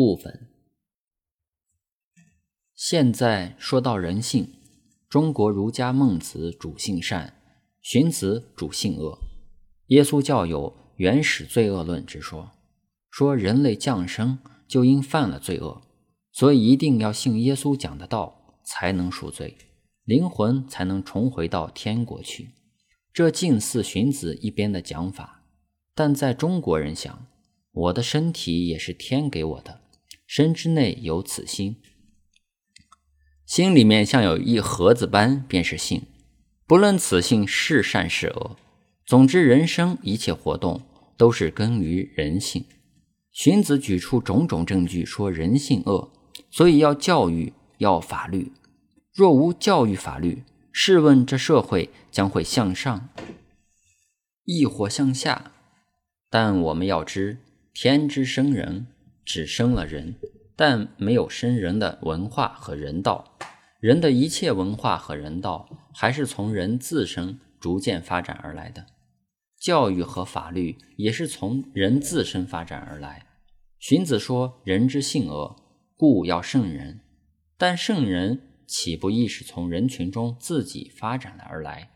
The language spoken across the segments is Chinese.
部分。现在说到人性，中国儒家孟子主性善，荀子主性恶。耶稣教有原始罪恶论之说，说人类降生就因犯了罪恶，所以一定要信耶稣讲的道才能赎罪，灵魂才能重回到天国去。这近似荀子一边的讲法，但在中国人想，我的身体也是天给我的，身之内有此心，心里面像有一盒子般，便是性。不论此性是善是恶，总之人生一切活动都是根于人性。荀子举出种种证据说人性恶，所以要教育，要法律。若无教育法律，试问这社会将会向上，亦或向下？但我们要知，天之生人，只生了人，但没有生人的文化和人道。人的一切文化和人道，还是从人自身逐渐发展而来的。教育和法律也是从人自身发展而来。荀子说：“人之性恶，故要圣人。”但圣人。岂不亦是从人群中自己发展而来？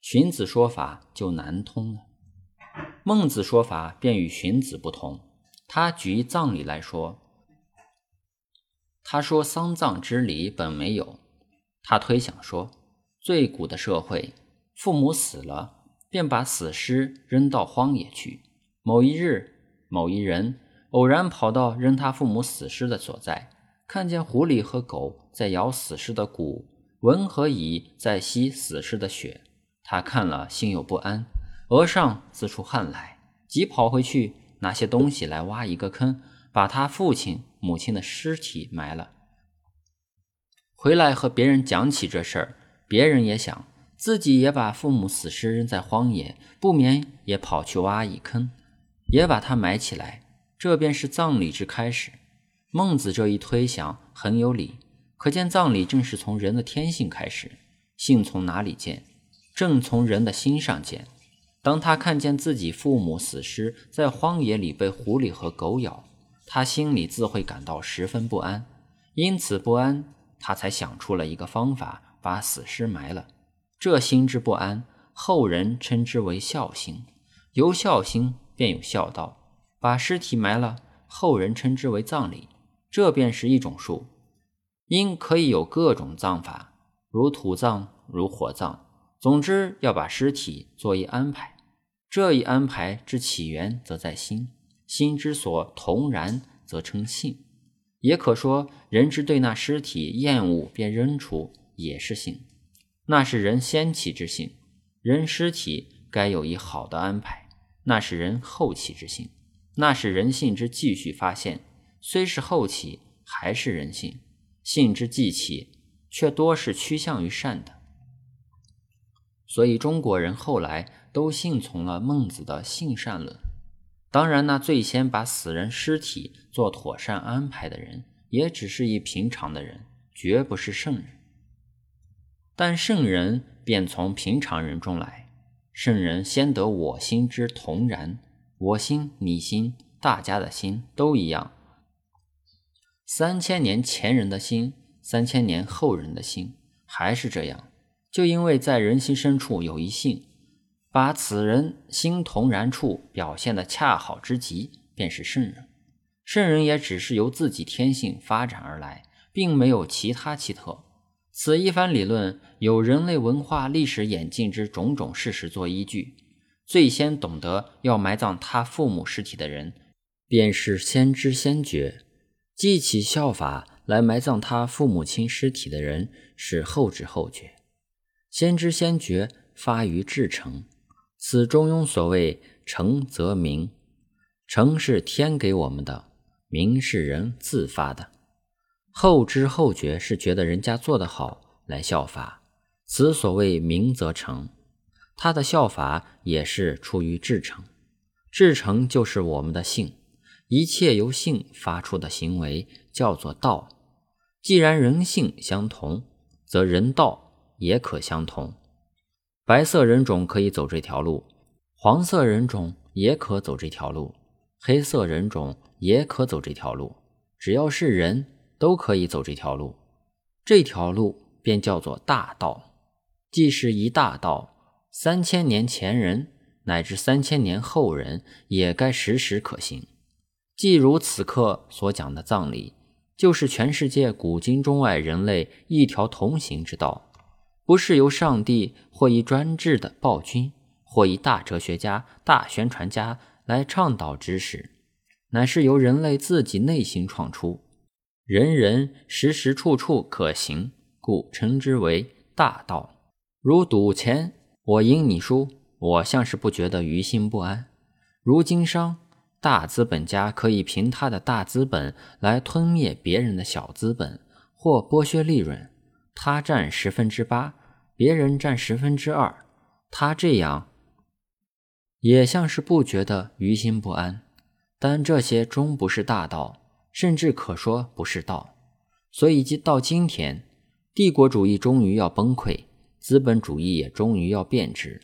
荀子说法就难通了。孟子说法便与荀子不同。他举葬礼来说，他说丧葬之礼本没有。他推想说，最古的社会，父母死了，便把死尸扔到荒野去。某一日，某一人偶然跑到扔他父母死尸的所在。看见狐狸和狗在咬死尸的骨，文和乙在吸死尸的血，他看了心有不安，额上自出汗来，急跑回去拿些东西来挖一个坑，把他父亲母亲的尸体埋了。回来和别人讲起这事儿，别人也想自己也把父母死尸扔在荒野，不免也跑去挖一坑，也把它埋起来。这便是葬礼之开始。孟子这一推想很有理，可见葬礼正是从人的天性开始。性从哪里见？正从人的心上见。当他看见自己父母死尸在荒野里被狐狸和狗咬，他心里自会感到十分不安。因此不安，他才想出了一个方法，把死尸埋了。这心之不安，后人称之为孝心。由孝心，便有孝道。把尸体埋了，后人称之为葬礼。这便是一种术，因可以有各种葬法，如土葬，如火葬。总之要把尸体做一安排。这一安排之起源，则在心。心之所同然，则称性。也可说，人之对那尸体厌恶便扔出，也是性。那是人先起之性。人尸体该有一好的安排，那是人后起之性。那是人性之继续发现。虽是后起，还是人性；性之既起，却多是趋向于善的。所以中国人后来都信从了孟子的性善论。当然，那最先把死人尸体做妥善安排的人，也只是一平常的人，绝不是圣人。但圣人便从平常人中来。圣人先得我心之同然，我心、你心、大家的心都一样。三千年前人的心，三千年后人的心还是这样，就因为在人心深处有一性，把此人心同然处表现的恰好之极，便是圣人。圣人也只是由自己天性发展而来，并没有其他奇特。此一番理论有人类文化历史演进之种种事实做依据。最先懂得要埋葬他父母尸体的人，便是先知先觉。记起效法来埋葬他父母亲尸体的人是后知后觉，先知先觉发于至诚。此中庸所谓诚则明，诚是天给我们的，明是人自发的。后知后觉是觉得人家做得好来效法，此所谓明则诚。他的效法也是出于至诚，至诚就是我们的性。一切由性发出的行为叫做道。既然人性相同，则人道也可相同。白色人种可以走这条路，黄色人种也可走这条路，黑色人种也可走这条路。只要是人都可以走这条路，这条路便叫做大道。既是一大道，三千年前人乃至三千年后人也该时时可行。既如此刻所讲的葬礼，就是全世界古今中外人类一条同行之道，不是由上帝或一专制的暴君或一大哲学家、大宣传家来倡导知识，乃是由人类自己内心创出，人人时时处处可行，故称之为大道。如赌钱，我赢你输，我像是不觉得于心不安。如经商。大资本家可以凭他的大资本来吞灭别人的小资本，或剥削利润。他占十分之八，别人占十分之二。他这样也像是不觉得于心不安。但这些终不是大道，甚至可说不是道。所以，即到今天，帝国主义终于要崩溃，资本主义也终于要变质。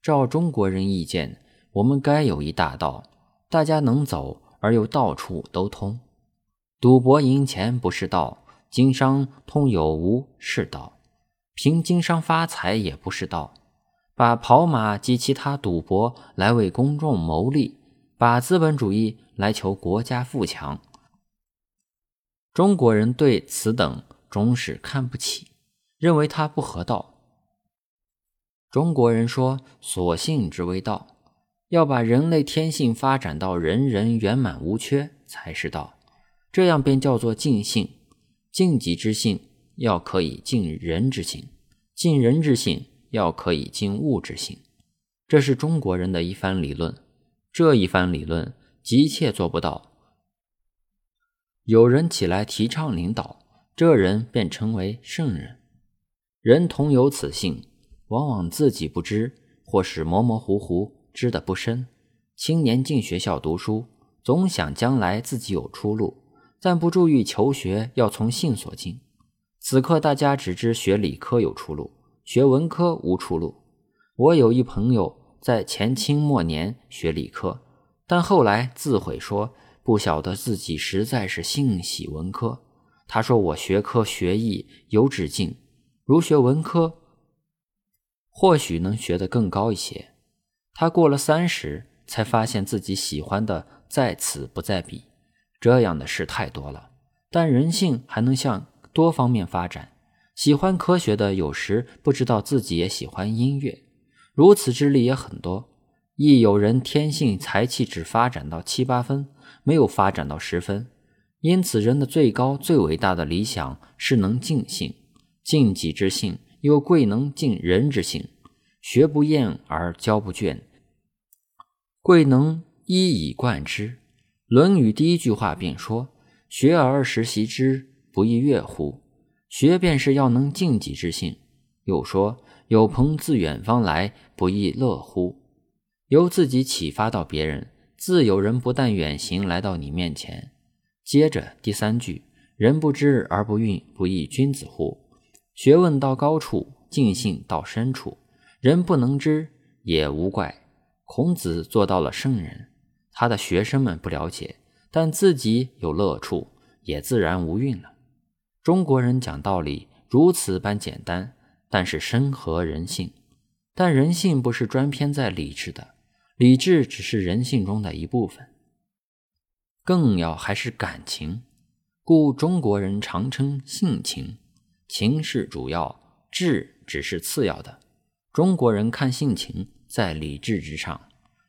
照中国人意见，我们该有一大道。大家能走而又到处都通，赌博赢钱不是道，经商通有无是道，凭经商发财也不是道，把跑马及其他赌博来为公众谋利，把资本主义来求国家富强，中国人对此等终是看不起，认为它不合道。中国人说：“所幸之为道。”要把人类天性发展到人人圆满无缺才是道，这样便叫做尽性。尽己之性要可以尽人之性，尽人之性要可以尽物之性。这是中国人的一番理论。这一番理论急切做不到，有人起来提倡领导，这人便成为圣人。人同有此性，往往自己不知，或是模模糊糊。知得不深，青年进学校读书，总想将来自己有出路，但不注意求学要从性所进。此刻大家只知学理科有出路，学文科无出路。我有一朋友在前清末年学理科，但后来自悔说不晓得自己实在是性喜文科。他说我学科学艺有止境，如学文科，或许能学得更高一些。他过了三十，才发现自己喜欢的在此不在彼，这样的事太多了。但人性还能像多方面发展。喜欢科学的有时不知道自己也喜欢音乐，如此之例也很多。亦有人天性才气只发展到七八分，没有发展到十分。因此，人的最高最伟大的理想是能尽性，尽己之性，又贵能尽人之性。学不厌而教不倦，贵能一以贯之。《论语》第一句话便说：“学而时习之，不亦乐乎？”学便是要能尽己之性。又说：“有朋自远方来，不亦乐乎？”由自己启发到别人，自有人不但远行来到你面前。接着第三句：“人不知而不愠，不亦君子乎？”学问到高处，尽性到深处。人不能知也无怪，孔子做到了圣人，他的学生们不了解，但自己有乐处，也自然无蕴了。中国人讲道理如此般简单，但是深合人性。但人性不是专偏在理智的，理智只是人性中的一部分，更要还是感情。故中国人常称性情，情是主要，智只是次要的。中国人看性情在理智之上，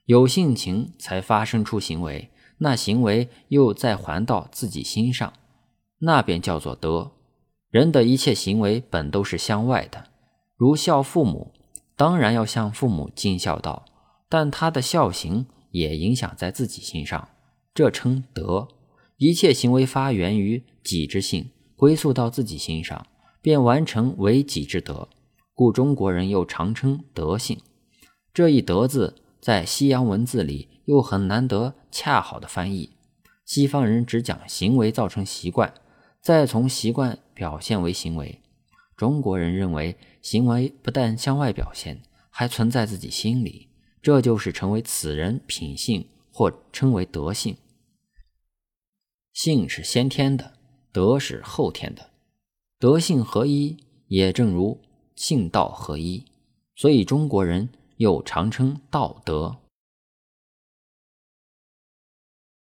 有性情才发生出行为，那行为又再还到自己心上，那便叫做德。人的一切行为本都是向外的，如孝父母，当然要向父母尽孝道，但他的孝行也影响在自己心上，这称德。一切行为发源于己之性，归宿到自己心上，便完成为己之德。故中国人又常称德性，这一“德”字在西洋文字里又很难得恰好的翻译。西方人只讲行为造成习惯，再从习惯表现为行为。中国人认为行为不但向外表现，还存在自己心里，这就是成为此人品性或称为德性。性是先天的，德是后天的。德性合一，也正如性道合一，所以中国人又常称道德。